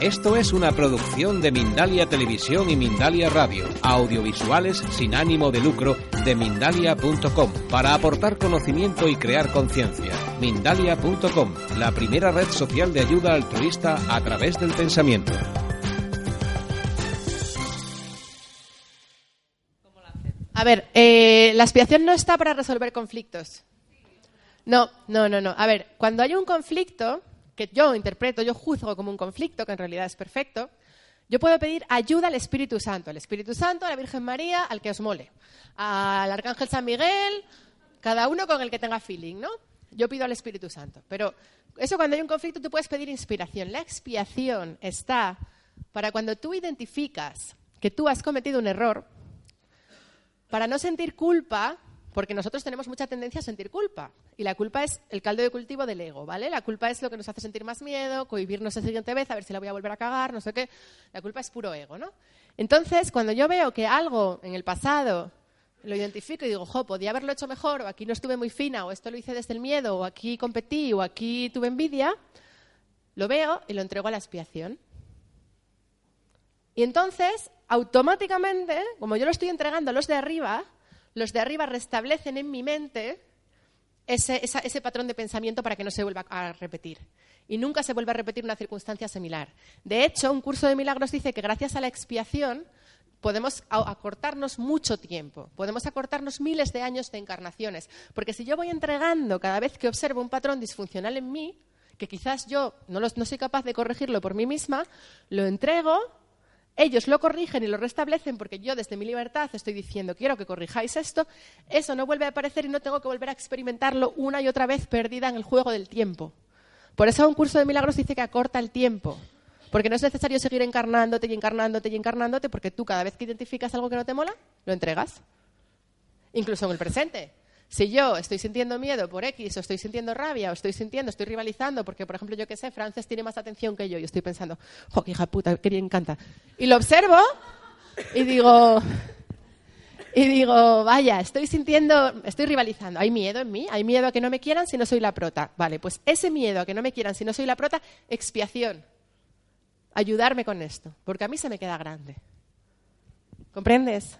Esto es una producción de Mindalia Televisión y Mindalia Radio, audiovisuales sin ánimo de lucro de mindalia.com, para aportar conocimiento y crear conciencia. Mindalia.com, la primera red social de ayuda altruista a través del pensamiento. A ver, eh, la expiación no está para resolver conflictos. No, no, no, no. A ver, cuando hay un conflicto, que yo interpreto, yo juzgo como un conflicto, que en realidad es perfecto, yo puedo pedir ayuda al Espíritu Santo, al Espíritu Santo, a la Virgen María, al que os mole, al Arcángel San Miguel, cada uno con el que tenga feeling, ¿no? Yo pido al Espíritu Santo. Pero eso cuando hay un conflicto tú puedes pedir inspiración. La expiación está para cuando tú identificas que tú has cometido un error, para no sentir culpa porque nosotros tenemos mucha tendencia a sentir culpa. Y la culpa es el caldo de cultivo del ego, ¿vale? La culpa es lo que nos hace sentir más miedo, cohibirnos la siguiente vez, a ver si la voy a volver a cagar, no sé qué. La culpa es puro ego, ¿no? Entonces, cuando yo veo que algo en el pasado lo identifico y digo, jo, podía haberlo hecho mejor, o aquí no estuve muy fina, o esto lo hice desde el miedo, o aquí competí, o aquí tuve envidia, lo veo y lo entrego a la expiación. Y entonces, automáticamente, como yo lo estoy entregando a los de arriba, los de arriba restablecen en mi mente ese, patrón de pensamiento para que no se vuelva a repetir. Y nunca se vuelva a repetir una circunstancia similar. De hecho, un curso de milagros dice que gracias a la expiación podemos acortarnos mucho tiempo, podemos acortarnos miles de años de encarnaciones. Porque si yo voy entregando cada vez que observo un patrón disfuncional en mí, que quizás yo no, no soy capaz de corregirlo por mí misma, lo entrego ellos lo corrigen y lo restablecen porque yo desde mi libertad estoy diciendo quiero que corrijáis esto, eso no vuelve a aparecer y no tengo que volver a experimentarlo una y otra vez perdida en el juego del tiempo. Por eso un curso de milagros dice que acorta el tiempo, porque no es necesario seguir encarnándote y encarnándote y encarnándote porque tú cada vez que identificas algo que no te mola, lo entregas. Incluso en el presente. Si yo estoy sintiendo miedo por X, o estoy sintiendo rabia, o estoy sintiendo, estoy rivalizando, porque, por ejemplo, yo que sé, Frances tiene más atención que yo, y estoy pensando, jo, hija puta, qué bien encanta. Y lo observo y digo, y digo, vaya, estoy sintiendo, estoy rivalizando. Hay miedo en mí, hay miedo a que no me quieran si no soy la prota. Vale, pues ese miedo a que no me quieran si no soy la prota, expiación. Ayudarme con esto, porque a mí se me queda grande. ¿Comprendes?